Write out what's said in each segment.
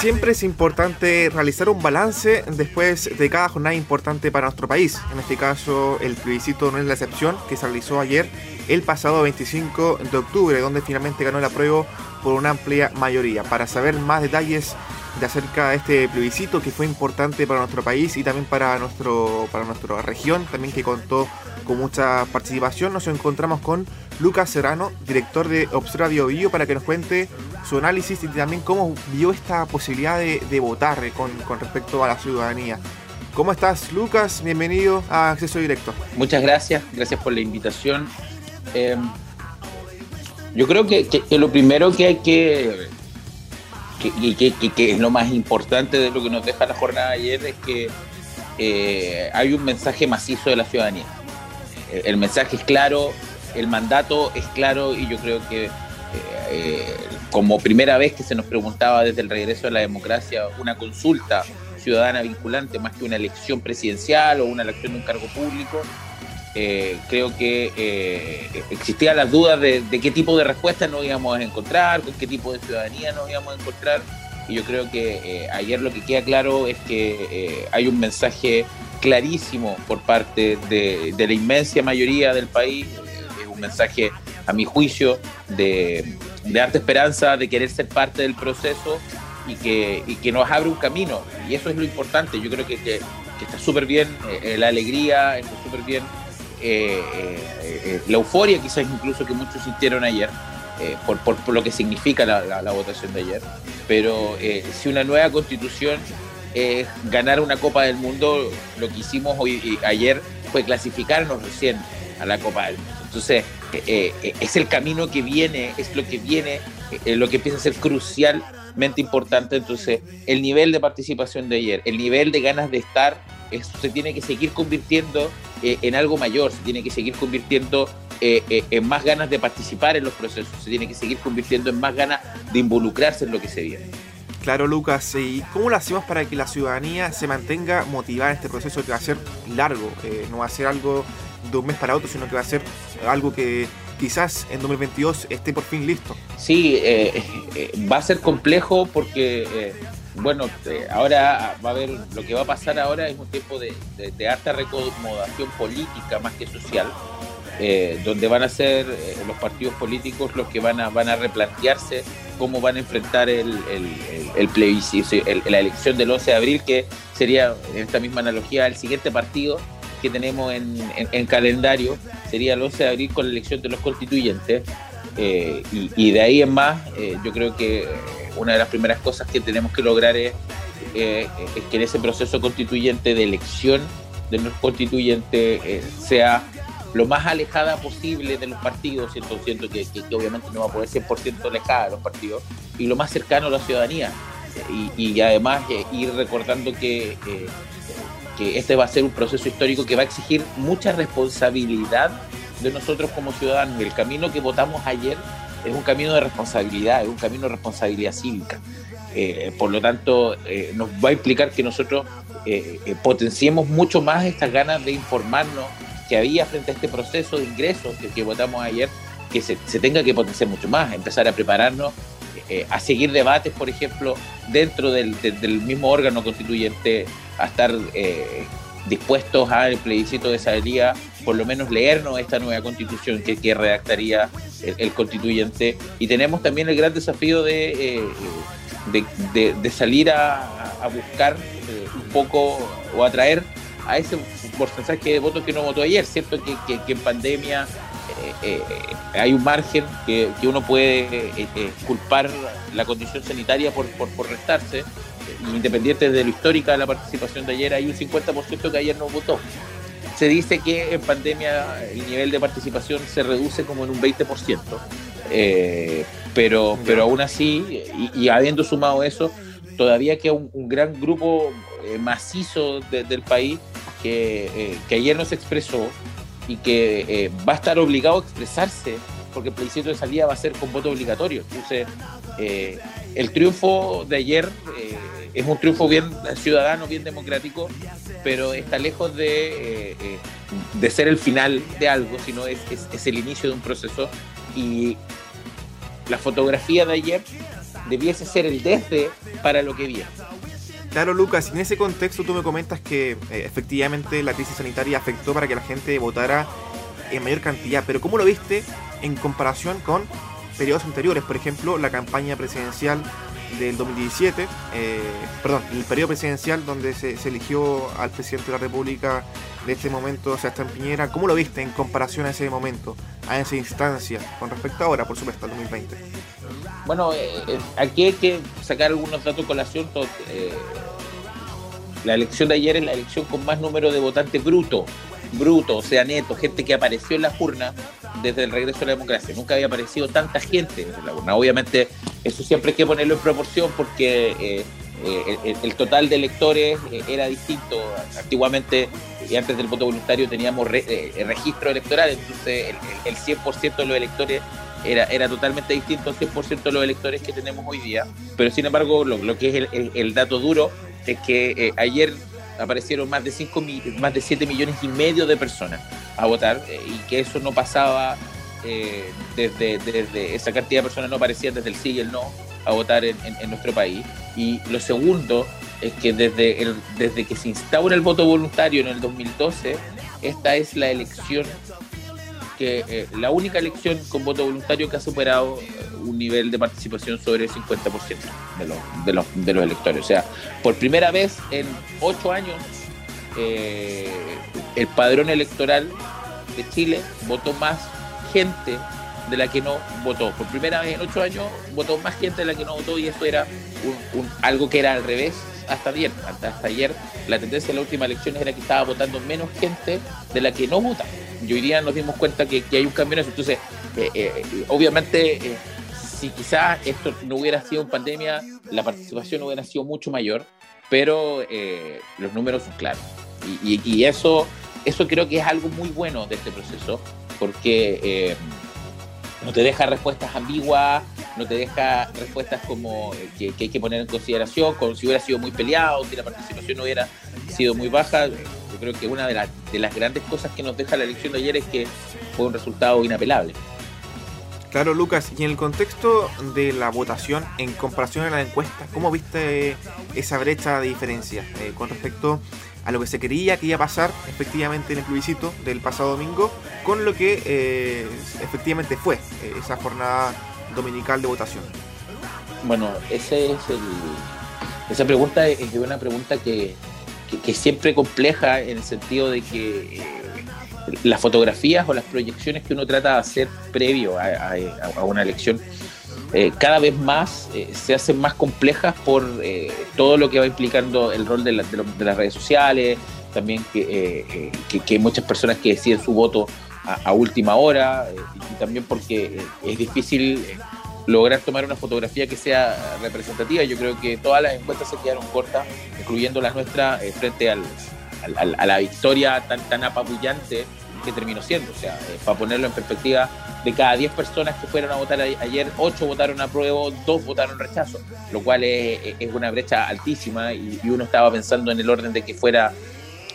siempre es importante realizar un balance después de cada jornada importante para nuestro país. En este caso, el plebiscito no es la excepción, que se realizó ayer, el pasado 25 de octubre, donde finalmente ganó el apruebo por una amplia mayoría. Para saber más detalles de acerca de este plebiscito que fue importante para nuestro país y también para nuestro para nuestra región, también que contó con mucha participación, nos encontramos con Lucas Serrano, director de Observa Bio, para que nos cuente su análisis y también cómo vio esta posibilidad de, votar con, respecto a la ciudadanía. ¿Cómo estás, Lucas? Bienvenido a Acceso Directo. Muchas gracias, gracias por la invitación. Em, yo creo que, lo primero que hay que, que, es lo más importante de lo que nos deja la jornada de ayer, es que eh, hay un mensaje macizo de la ciudadanía. El mensaje es claro, el mandato es claro y yo creo que eh, como primera vez que se nos preguntaba desde el regreso de la democracia una consulta ciudadana vinculante más que una elección presidencial o una elección de un cargo público, eh, creo que eh, existían las dudas de, qué tipo de respuestas nos íbamos a encontrar, con qué tipo de ciudadanía nos íbamos a encontrar. Y yo creo que ayer lo que queda claro es que hay un mensaje clarísimo por parte de, la inmensa mayoría del país, un mensaje, a mi juicio, de, de esperanza, de querer ser parte del proceso y que, y que nos abre un camino. Y eso es lo importante. Yo creo que, está súper bien eh, la alegría, está súper bien eh, eh, la euforia, quizás incluso que muchos sintieron ayer. Por, lo que significa la, votación de ayer. Pero si una nueva constitución ganar una Copa del Mundo, lo que hicimos hoy ayer fue clasificarnos recién a la Copa del Mundo. Entonces, eh, eh, es el camino que viene, es lo que viene, eh, lo que empieza a ser crucialmente importante. Entonces, el nivel de participación de ayer, el nivel de ganas de estar, se tiene que seguir convirtiendo en algo mayor, se tiene que seguir convirtiendo en más ganas de participar en los procesos, se tiene que seguir convirtiendo en más ganas de involucrarse en lo que se viene. Claro, Lucas. ¿Y cómo lo hacemos para que la ciudadanía se mantenga motivada en este proceso que va a ser largo? no va a ser algo de un mes para otro, sino que va a ser algo que quizás en 2022 esté por fin listo. Sí, eh, eh, va a ser complejo porque, eh, bueno, ahora va a haber, lo que va a pasar ahora es un tiempo de, de, alta recomodación política más que social, donde van a ser los partidos políticos los que van a, van a replantearse cómo van a enfrentar el, el, plebiscito, la elección del 11 de abril, que sería, en esta misma analogía, el siguiente partido que tenemos en, calendario sería el 11 de abril con la elección de los constituyentes. Eh, y, de ahí en más, eh, yo creo que una de las primeras cosas que tenemos que lograr es, eh, que en ese proceso constituyente de elección de los constituyentes sea lo más alejada posible de los partidos, siento, siento que, obviamente no va a poder ser 100% alejada de los partidos, y lo más cercano a la ciudadanía. Y, además ir recordando que que este va a ser un proceso histórico que va a exigir mucha responsabilidad de nosotros como ciudadanos. El camino que votamos ayer es un camino de responsabilidad, es un camino de responsabilidad cívica. Eh, por lo tanto, eh, nos va a implicar que nosotros eh, potenciemos mucho más estas ganas de informarnos que había frente a este proceso de ingresos que, votamos ayer, que se, tenga que potenciar mucho más, empezar a prepararnos a seguir debates, por ejemplo, dentro del, del mismo órgano constituyente a estar eh, dispuestos al plebiscito de salida, por lo menos leernos esta nueva constitución que, que redactaría el, constituyente. Y tenemos también el gran desafío de, eh, de, salir a, buscar eh, un poco o atraer a ese porcentaje de votos que no votó ayer. Cierto que, que, en pandemia hay un margen que, que uno puede culpar la condición sanitaria por, por, por restarse, independiente de lo histórica de la participación de ayer, hay un 50% que ayer no votó. Se dice que en pandemia el nivel de participación se reduce como en un 20%, eh, pero, pero aún así, y, habiendo sumado eso, todavía queda un, gran grupo eh, macizo del país que, eh, que, ayer no se expresó y que va a estar obligado a expresarse porque el plebiscito de salida va a ser con voto obligatorio. Entonces, el triunfo de ayer es un triunfo bien ciudadano, bien democrático, pero está lejos de, eh, eh, de ser el final de algo, sino es, es, el inicio de un proceso. Y la fotografía de ayer debiese ser el desde para lo que viene. Claro, Lucas, en ese contexto tú me comentas que eh, efectivamente la crisis sanitaria afectó para que la gente votara en mayor cantidad, pero ¿cómo lo viste en comparación con periodos anteriores? Por ejemplo, la campaña presidencial del 2017, eh, perdón, el periodo presidencial donde se, eligió al presidente de la República de este momento, Sebastián Piñera, ¿cómo lo viste en comparación a ese momento, a esa instancia, con respecto ahora, por supuesto, al 2020? Bueno, eh, aquí hay que sacar algunos datos con la Eh, la elección de ayer es la elección con más número de votantes bruto, bruto, o sea, neto, gente que apareció en las urnas desde el regreso a la democracia. Nunca había aparecido tanta gente en la urna. Obviamente, eso siempre hay que ponerlo en proporción porque eh, eh, el, total de electores eh, era distinto. Antiguamente, y antes del voto voluntario, teníamos registro electoral, entonces el, 100% de los electores era, era totalmente distinto al 100% de los electores que tenemos hoy día. Pero sin embargo, lo, que es el, dato duro es que ayer aparecieron más de 5 más de 7 millones y medio de personas a votar eh, y que eso no pasaba eh, desde, esa cantidad de personas no aparecían desde el sí y el no a votar en, nuestro país. Y lo segundo es que desde, el, desde que se instaura el voto voluntario en el 2012, esta es la elección que eh, la única elección con voto voluntario que ha superado un nivel de participación sobre el 50% de los, de, los, de los electores. O sea, por primera vez en ocho años, eh, el padrón electoral de Chile votó más gente de la que no votó. Por primera vez en ocho años votó más gente de la que no votó y eso era un, algo que era al revés hasta ayer. Hasta, ayer la tendencia de la última elección era que estaba votando menos gente de la que no vota. Y hoy día nos dimos cuenta que, hay un cambio en eso. Entonces, eh, eh, obviamente si quizás esto no hubiera sido en pandemia, la participación hubiera sido mucho mayor, pero eh, los números son claros. Y, eso, eso creo que es algo muy bueno de este proceso, porque eh, no te deja respuestas ambiguas, no te deja respuestas como eh, que, hay que poner en consideración, como si hubiera sido muy peleado, si la participación no hubiera sido muy baja. Yo creo que una de, de las grandes cosas que nos deja la elección de ayer es que fue un resultado inapelable. Claro, Lucas, y en el contexto de la votación, en comparación a la encuesta, ¿cómo viste esa brecha de diferencia eh, con respecto a lo que se creía que iba a pasar efectivamente en el plebiscito del pasado domingo con lo que eh, efectivamente fue esa jornada dominical de votación? Bueno, ese es el, esa pregunta es una pregunta que, que, siempre compleja en el sentido de que las fotografías o las proyecciones que uno trata de hacer previo a, una elección eh, cada vez más eh, se hacen más complejas por eh, todo lo que va implicando el rol de, las redes sociales, también que, hay muchas personas que deciden su voto a, última hora y también porque es difícil lograr tomar una fotografía que sea representativa. Yo creo que todas las encuestas se quedaron cortas, incluyendo las nuestras, frente al, a, la victoria tan, tan apabullante que terminó siendo. O sea, eh, para ponerlo en perspectiva, de cada 10 personas que fueron a votar ayer, 8 votaron a prueba, 2 votaron rechazo, lo cual es, una brecha altísima y, uno estaba pensando en el orden de que fuera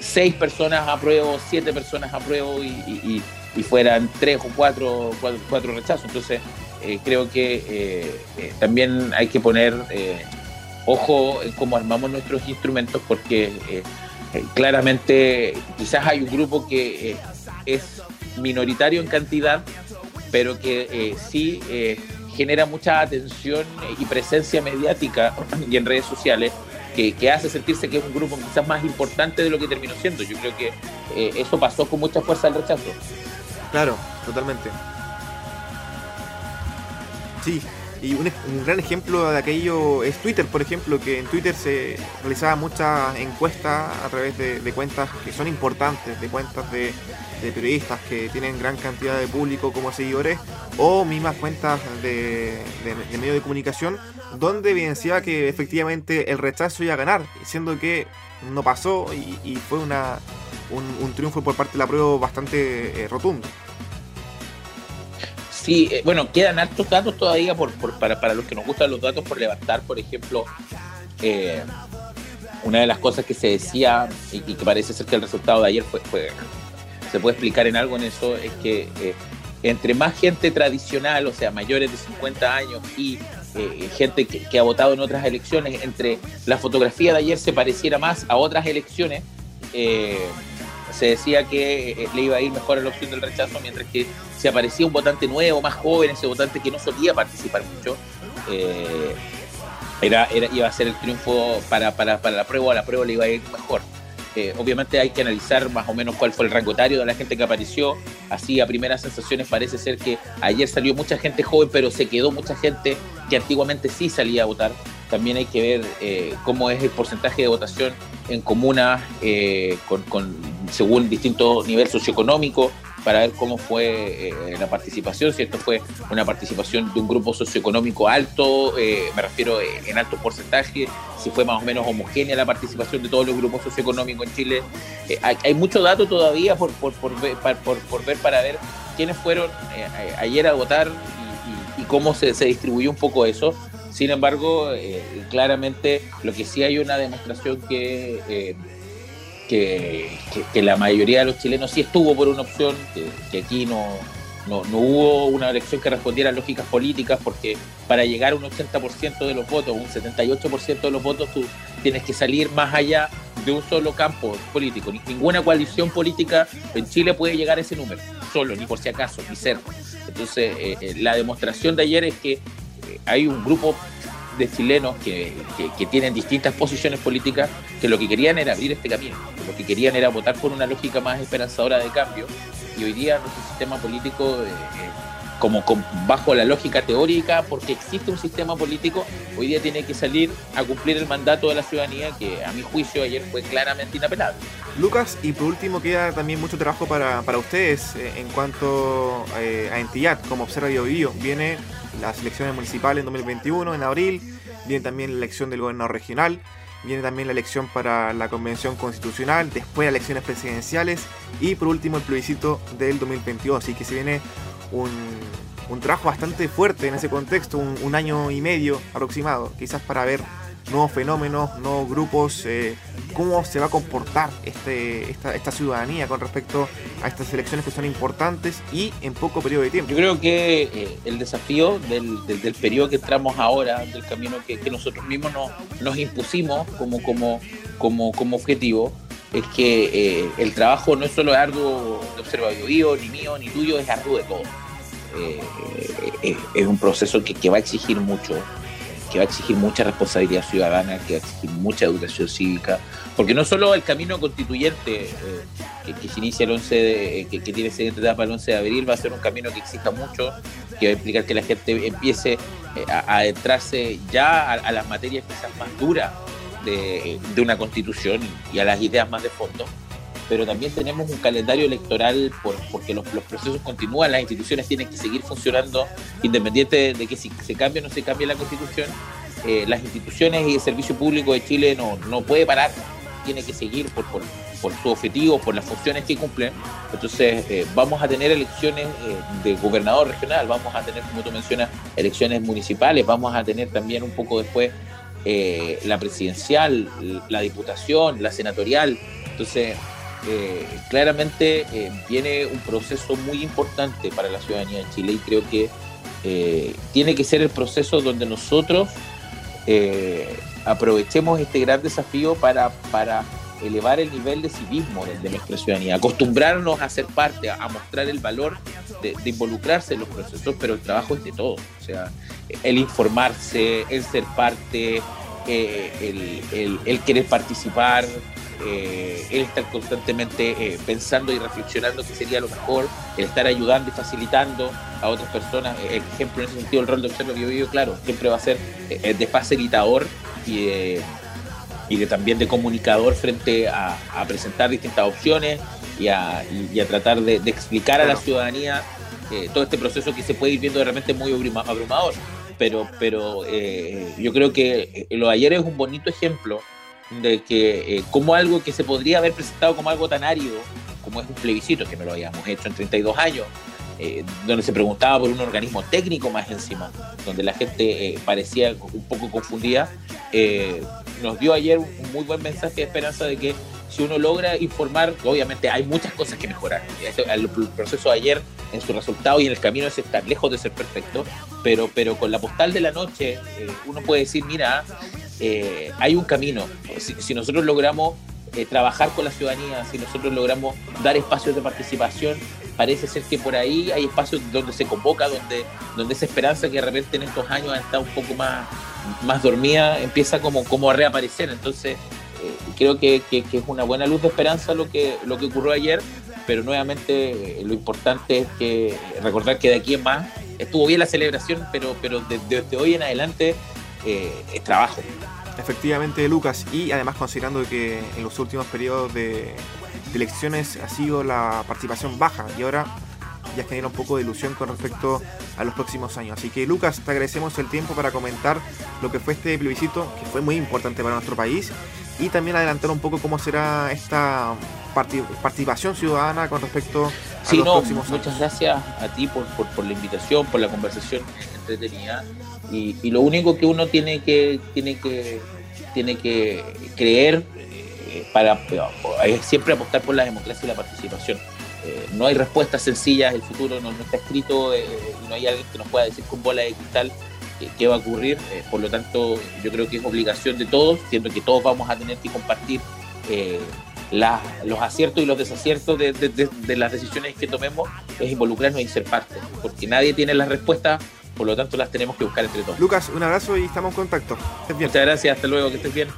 6 personas a prueba, 7 personas a prueba y, fueran 3 o 4, 4, rechazos. Entonces, eh, creo que eh, también hay que poner ojo en cómo armamos nuestros instrumentos porque eh, claramente quizás hay un grupo que eh, es minoritario en cantidad, pero que eh, sí genera mucha atención y presencia mediática y en redes sociales, que, hace sentirse que es un grupo quizás más importante de lo que terminó siendo. Yo creo que eso pasó con mucha fuerza al rechazo. Claro, totalmente. Sí, y un, gran ejemplo de aquello es Twitter, por ejemplo, que en Twitter se realizaba muchas encuestas a través de, cuentas que son importantes, de cuentas de, periodistas que tienen gran cantidad de público como seguidores, o mismas cuentas de, medios de comunicación, donde evidenciaba que efectivamente el rechazo iba a ganar, siendo que no pasó y, fue una, un, triunfo por parte de la prueba bastante eh, rotundo. Sí, eh, bueno, quedan altos datos todavía por, para, para, los que nos gustan los datos por levantar, por ejemplo, eh, una de las cosas que se decía y, que parece ser que el resultado de ayer fue, se puede explicar en algo en eso, es que eh, entre más gente tradicional, o sea, mayores de 50 años y gente que, ha votado en otras elecciones, entre la fotografía de ayer se pareciera más a otras elecciones, se decía que le iba a ir mejor a la opción del rechazo, mientras que se aparecía un votante nuevo, más joven, ese votante que no solía participar mucho, era, era, iba a ser el triunfo para, para, para la prueba, a la prueba le iba a ir mejor. Eh, obviamente hay que analizar más o menos cuál fue el rango etario de la gente que apareció. Así a primeras sensaciones parece ser que ayer salió mucha gente joven, pero se quedó mucha gente que antiguamente sí salía a votar. También hay que ver eh, cómo es el porcentaje de votación en comunas eh, con, con, según distintos niveles socioeconómicos para ver cómo fue eh, la participación, si esto fue una participación de un grupo socioeconómico alto, eh, me refiero eh, en alto porcentaje, si fue más o menos homogénea la participación de todos los grupos socioeconómicos en Chile. hay, mucho dato todavía por, por, por, ver, por, ver para ver quiénes fueron ayer a votar y, cómo se, se, distribuyó un poco eso. Sin embargo, claramente lo que sí hay una demostración que que, la mayoría de los chilenos sí estuvo por una opción, que, aquí no, no, hubo una elección que respondiera a lógicas políticas, porque para llegar a un 80% de los votos, un 78% de los votos, tú tienes que salir más allá de un solo campo político. Ninguna coalición política en Chile puede llegar a ese número, solo, ni por si acaso, ni cerca. Entonces, eh, eh, la demostración de ayer es que eh, hay un grupo de chilenos que, tienen distintas posiciones políticas que lo que querían era abrir este camino, lo que querían era votar por una lógica más esperanzadora de cambio y hoy día nuestro sistema político, eh, eh, como bajo la lógica teórica, porque existe un sistema político, hoy día tiene que salir a cumplir el mandato de la ciudadanía que a mi juicio ayer fue claramente inapelable. Lucas, y por último queda también mucho trabajo para, ustedes eh, en cuanto a entidad, como observa Bio Viene las elecciones municipales en 2021, en abril, viene también la elección del gobernador regional, viene también la elección para la convención constitucional, después elecciones presidenciales y por último el plebiscito del 2022. Así que se viene un, trabajo bastante fuerte en ese contexto, un año y medio aproximado, quizás para ver nuevos fenómenos, nuevos grupos, eh, cómo se va a comportar este, esta, ciudadanía con respecto a estas elecciones que son importantes y en poco periodo de tiempo. Yo creo que eh, el desafío del, del, periodo que entramos ahora, del camino que, nosotros mismos nos, nos impusimos como, como, como, como objetivo, es que eh, el trabajo no es solo arduo de observatorio, ni mío, ni tuyo, es arduo de todos. es un proceso que, que va a exigir mucho, que va a exigir mucha responsabilidad ciudadana, que va a exigir mucha educación cívica, porque no solo el camino constituyente eh, que, se inicia el 11 de, eh, que, tiene siguiente etapa el 11 de abril va a ser un camino que exija mucho, que va a implicar que la gente empiece eh, a, adentrarse ya a, las materias quizás más duras de, de una constitución y a las ideas más de fondo pero también tenemos un calendario electoral por, porque los, procesos continúan, las instituciones tienen que seguir funcionando independiente de, que si se cambie o no se cambie la constitución, eh, las instituciones y el servicio público de Chile no, no puede parar, tiene que seguir por, por, por su objetivo, por las funciones que cumplen. Entonces eh, vamos a tener elecciones eh, de gobernador regional, vamos a tener, como tú mencionas, elecciones municipales, vamos a tener también un poco después la presidencial, la diputación, la senatorial. Entonces, eh, claramente eh, viene un proceso muy importante para la ciudadanía de Chile y creo que eh, tiene que ser el proceso donde nosotros aprovechemos este gran desafío para, para elevar el nivel de civismo de, nuestra ciudadanía, acostumbrarnos a ser parte, a, mostrar el valor de, involucrarse en los procesos, pero el trabajo es de todo, o sea, el informarse, el ser parte, el, el querer participar, eh, él estar constantemente eh, pensando y reflexionando qué sería lo mejor, el estar ayudando y facilitando a otras personas. Eh, el ejemplo en ese sentido, el rol de observador yo vivo, claro, siempre va a ser de facilitador y de, y de también de comunicador frente a, presentar distintas opciones y a, tratar de, explicar a la ciudadanía todo este proceso que se puede ir viendo de repente muy abrumador. Pero, pero yo creo que lo de ayer es un bonito ejemplo de que eh, como algo que se podría haber presentado como algo tan árido, como es un plebiscito, que no lo habíamos hecho en 32 años, eh, donde se preguntaba por un organismo técnico más encima, donde la gente eh, parecía un poco confundida, nos dio ayer un muy buen mensaje de esperanza de que si uno logra informar, obviamente hay muchas cosas que mejorar. El proceso de ayer, en su resultado y en el camino, es estar lejos de ser perfecto, pero, pero con la postal de la noche, eh, uno puede decir, mira, eh, hay un camino. Si, nosotros logramos eh, trabajar con la ciudadanía, si nosotros logramos dar espacios de participación, parece ser que por ahí hay espacios donde se convoca, donde, donde esa esperanza que de repente en estos años ha estado un poco más, más dormida, empieza como, como a reaparecer. Entonces, creo que, que, es una buena luz de esperanza lo que, lo que ocurrió ayer, pero nuevamente lo importante es que recordar que de aquí en más estuvo bien la celebración, pero, pero desde hoy en adelante es trabajo. Efectivamente, Lucas, y además considerando que en los últimos periodos de, elecciones ha sido la participación baja y ahora ya genera un poco de ilusión con respecto a los próximos años. Así que Lucas, te agradecemos el tiempo para comentar lo que fue este plebiscito, que fue muy importante para nuestro país, y también adelantar un poco cómo será esta participación ciudadana con respecto a los próximos años. Muchas gracias a ti por, por, la invitación, por la conversación entretenida. Y, lo único que uno tiene que, tiene que, tiene que creer eh, para es siempre apostar por la democracia y la participación. Eh, no hay respuestas sencillas, el futuro no, está escrito eh, y no hay alguien que nos pueda decir con bola de cristal qué va a ocurrir. por lo tanto, yo creo que es obligación de todos, siendo que todos vamos a tener que compartir los aciertos y los desaciertos de, de, las decisiones que tomemos, es involucrarnos y ser parte, porque nadie tiene las respuestas por lo tanto, las tenemos que buscar entre todos. Lucas, un abrazo y estamos en contacto. Muchas gracias, hasta luego, que estés bien.